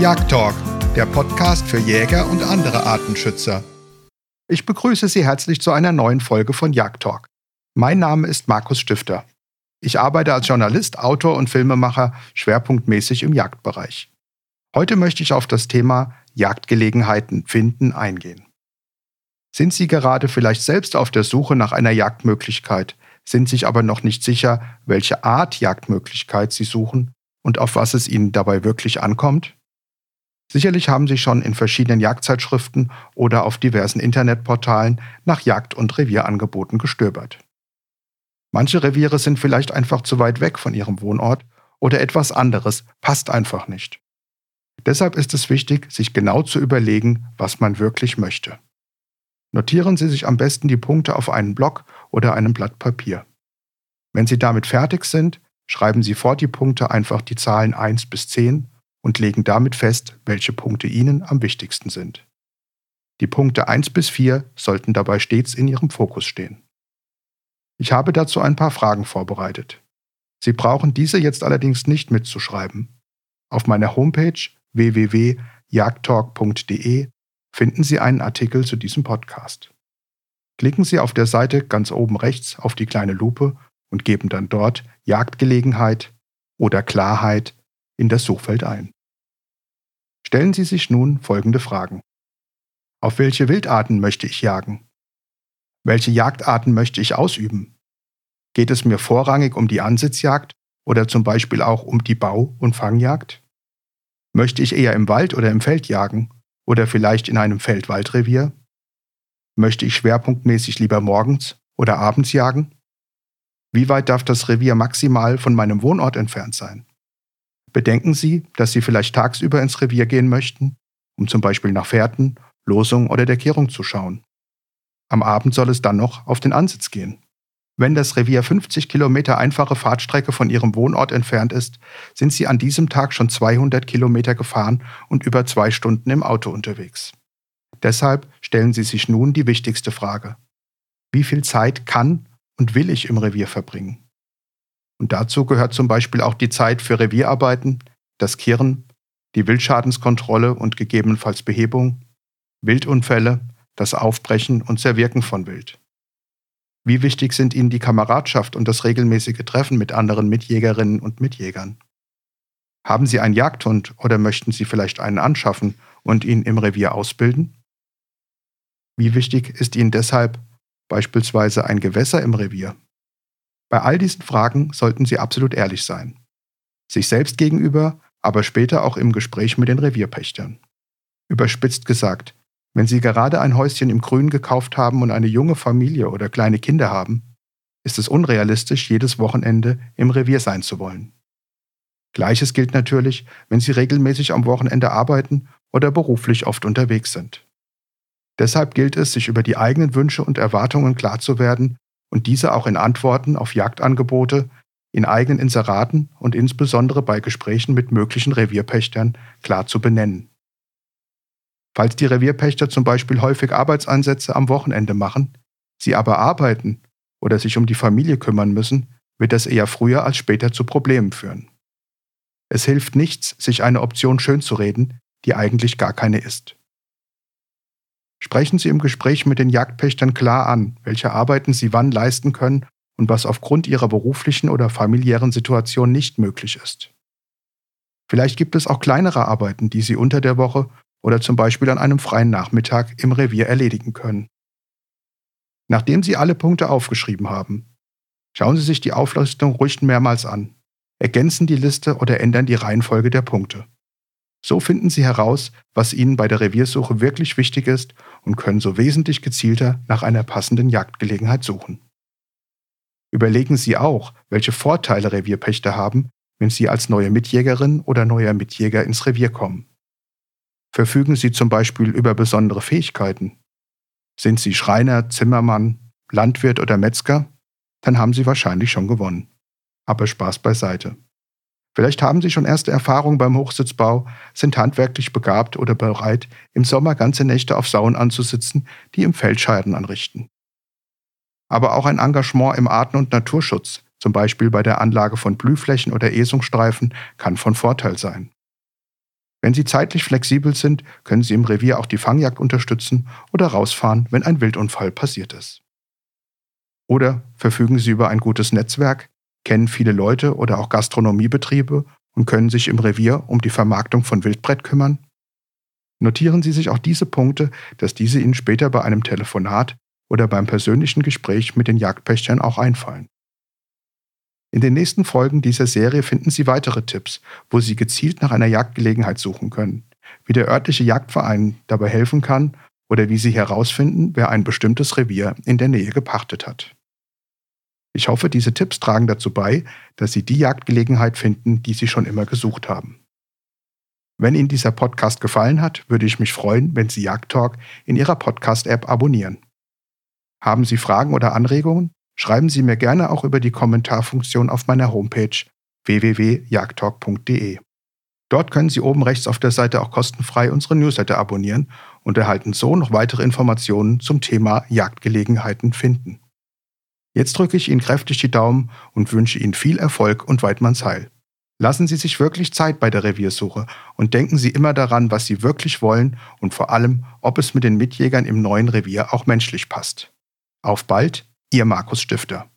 Jagdtalk, der Podcast für Jäger und andere Artenschützer. Ich begrüße Sie herzlich zu einer neuen Folge von Jagdtalk. Mein Name ist Markus Stifter. Ich arbeite als Journalist, Autor und Filmemacher schwerpunktmäßig im Jagdbereich. Heute möchte ich auf das Thema Jagdgelegenheiten finden eingehen. Sind Sie gerade vielleicht selbst auf der Suche nach einer Jagdmöglichkeit, sind sich aber noch nicht sicher, welche Art Jagdmöglichkeit Sie suchen und auf was es Ihnen dabei wirklich ankommt? Sicherlich haben Sie schon in verschiedenen Jagdzeitschriften oder auf diversen Internetportalen nach Jagd- und Revierangeboten gestöbert. Manche Reviere sind vielleicht einfach zu weit weg von Ihrem Wohnort oder etwas anderes passt einfach nicht. Deshalb ist es wichtig, sich genau zu überlegen, was man wirklich möchte. Notieren Sie sich am besten die Punkte auf einen Block oder einem Blatt Papier. Wenn Sie damit fertig sind, schreiben Sie vor die Punkte einfach die Zahlen 1 bis 10 und legen damit fest, welche Punkte Ihnen am wichtigsten sind. Die Punkte 1 bis 4 sollten dabei stets in Ihrem Fokus stehen. Ich habe dazu ein paar Fragen vorbereitet. Sie brauchen diese jetzt allerdings nicht mitzuschreiben. Auf meiner Homepage www.jagdtalk.de finden Sie einen Artikel zu diesem Podcast. Klicken Sie auf der Seite ganz oben rechts auf die kleine Lupe und geben dann dort Jagdgelegenheit oder Klarheit in das Suchfeld ein. Stellen Sie sich nun folgende Fragen. Auf welche Wildarten möchte ich jagen? Welche Jagdarten möchte ich ausüben? Geht es mir vorrangig um die Ansitzjagd oder zum Beispiel auch um die Bau- und Fangjagd? Möchte ich eher im Wald oder im Feld jagen oder vielleicht in einem Feld-Wald-Revier? Möchte ich schwerpunktmäßig lieber morgens oder abends jagen? Wie weit darf das Revier maximal von meinem Wohnort entfernt sein? Bedenken Sie, dass Sie vielleicht tagsüber ins Revier gehen möchten, um zum Beispiel nach Fährten, Losung oder der Kehrung zu schauen. Am Abend soll es dann noch auf den Ansitz gehen. Wenn das Revier 50 Kilometer einfache Fahrtstrecke von Ihrem Wohnort entfernt ist, sind Sie an diesem Tag schon 200 Kilometer gefahren und über zwei Stunden im Auto unterwegs. Deshalb stellen Sie sich nun die wichtigste Frage. Wie viel Zeit kann und will ich im Revier verbringen? Und dazu gehört zum Beispiel auch die Zeit für Revierarbeiten, das Kirren, die Wildschadenskontrolle und gegebenenfalls Behebung, Wildunfälle, das Aufbrechen und Zerwirken von Wild. Wie wichtig sind Ihnen die Kameradschaft und das regelmäßige Treffen mit anderen Mitjägerinnen und Mitjägern? Haben Sie einen Jagdhund oder möchten Sie vielleicht einen anschaffen und ihn im Revier ausbilden? Wie wichtig ist Ihnen deshalb beispielsweise ein Gewässer im Revier? Bei all diesen Fragen sollten Sie absolut ehrlich sein. Sich selbst gegenüber, aber später auch im Gespräch mit den Revierpächtern. Überspitzt gesagt, wenn Sie gerade ein Häuschen im Grün gekauft haben und eine junge Familie oder kleine Kinder haben, ist es unrealistisch, jedes Wochenende im Revier sein zu wollen. Gleiches gilt natürlich, wenn Sie regelmäßig am Wochenende arbeiten oder beruflich oft unterwegs sind. Deshalb gilt es, sich über die eigenen Wünsche und Erwartungen klar zu werden und diese auch in Antworten auf Jagdangebote, in eigenen Inseraten und insbesondere bei Gesprächen mit möglichen Revierpächtern klar zu benennen. Falls die Revierpächter zum Beispiel häufig Arbeitseinsätze am Wochenende machen, sie aber arbeiten oder sich um die Familie kümmern müssen, wird das eher früher als später zu Problemen führen. Es hilft nichts, sich eine Option schönzureden, die eigentlich gar keine ist. Sprechen Sie im Gespräch mit den Jagdpächtern klar an, welche Arbeiten Sie wann leisten können und was aufgrund Ihrer beruflichen oder familiären Situation nicht möglich ist. Vielleicht gibt es auch kleinere Arbeiten, die Sie unter der Woche oder zum Beispiel an einem freien Nachmittag im Revier erledigen können. Nachdem Sie alle Punkte aufgeschrieben haben, schauen Sie sich die Auflistung ruhig mehrmals an, ergänzen die Liste oder ändern die Reihenfolge der Punkte. So finden Sie heraus, was Ihnen bei der Reviersuche wirklich wichtig ist und können so wesentlich gezielter nach einer passenden Jagdgelegenheit suchen. Überlegen Sie auch, welche Vorteile Revierpächter haben, wenn Sie als neue Mitjägerin oder neuer Mitjäger ins Revier kommen. Verfügen Sie zum Beispiel über besondere Fähigkeiten? Sind Sie Schreiner, Zimmermann, Landwirt oder Metzger? Dann haben Sie wahrscheinlich schon gewonnen. Aber Spaß beiseite. Vielleicht haben Sie schon erste Erfahrungen beim Hochsitzbau, sind handwerklich begabt oder bereit, im Sommer ganze Nächte auf Sauen anzusitzen, die im Feld Schaden anrichten. Aber auch ein Engagement im Arten- und Naturschutz, zum Beispiel bei der Anlage von Blühflächen oder Esungsstreifen, kann von Vorteil sein. Wenn Sie zeitlich flexibel sind, können Sie im Revier auch die Fangjagd unterstützen oder rausfahren, wenn ein Wildunfall passiert ist. Oder verfügen Sie über ein gutes Netzwerk, kennen viele Leute oder auch Gastronomiebetriebe und können sich im Revier um die Vermarktung von Wildbrett kümmern? Notieren Sie sich auch diese Punkte, dass diese Ihnen später bei einem Telefonat oder beim persönlichen Gespräch mit den Jagdpächtern auch einfallen. In den nächsten Folgen dieser Serie finden Sie weitere Tipps, wo Sie gezielt nach einer Jagdgelegenheit suchen können, wie der örtliche Jagdverein dabei helfen kann oder wie Sie herausfinden, wer ein bestimmtes Revier in der Nähe gepachtet hat. Ich hoffe, diese Tipps tragen dazu bei, dass Sie die Jagdgelegenheit finden, die Sie schon immer gesucht haben. Wenn Ihnen dieser Podcast gefallen hat, würde ich mich freuen, wenn Sie Jagdtalk in Ihrer Podcast-App abonnieren. Haben Sie Fragen oder Anregungen? Schreiben Sie mir gerne auch über die Kommentarfunktion auf meiner Homepage www.jagdtalk.de. Dort können Sie oben rechts auf der Seite auch kostenfrei unsere Newsletter abonnieren und erhalten so noch weitere Informationen zum Thema Jagdgelegenheiten finden. Jetzt drücke ich Ihnen kräftig die Daumen und wünsche Ihnen viel Erfolg und Weidmannsheil. Lassen Sie sich wirklich Zeit bei der Reviersuche und denken Sie immer daran, was Sie wirklich wollen und vor allem, ob es mit den Mitjägern im neuen Revier auch menschlich passt. Auf bald, Ihr Markus Stifter.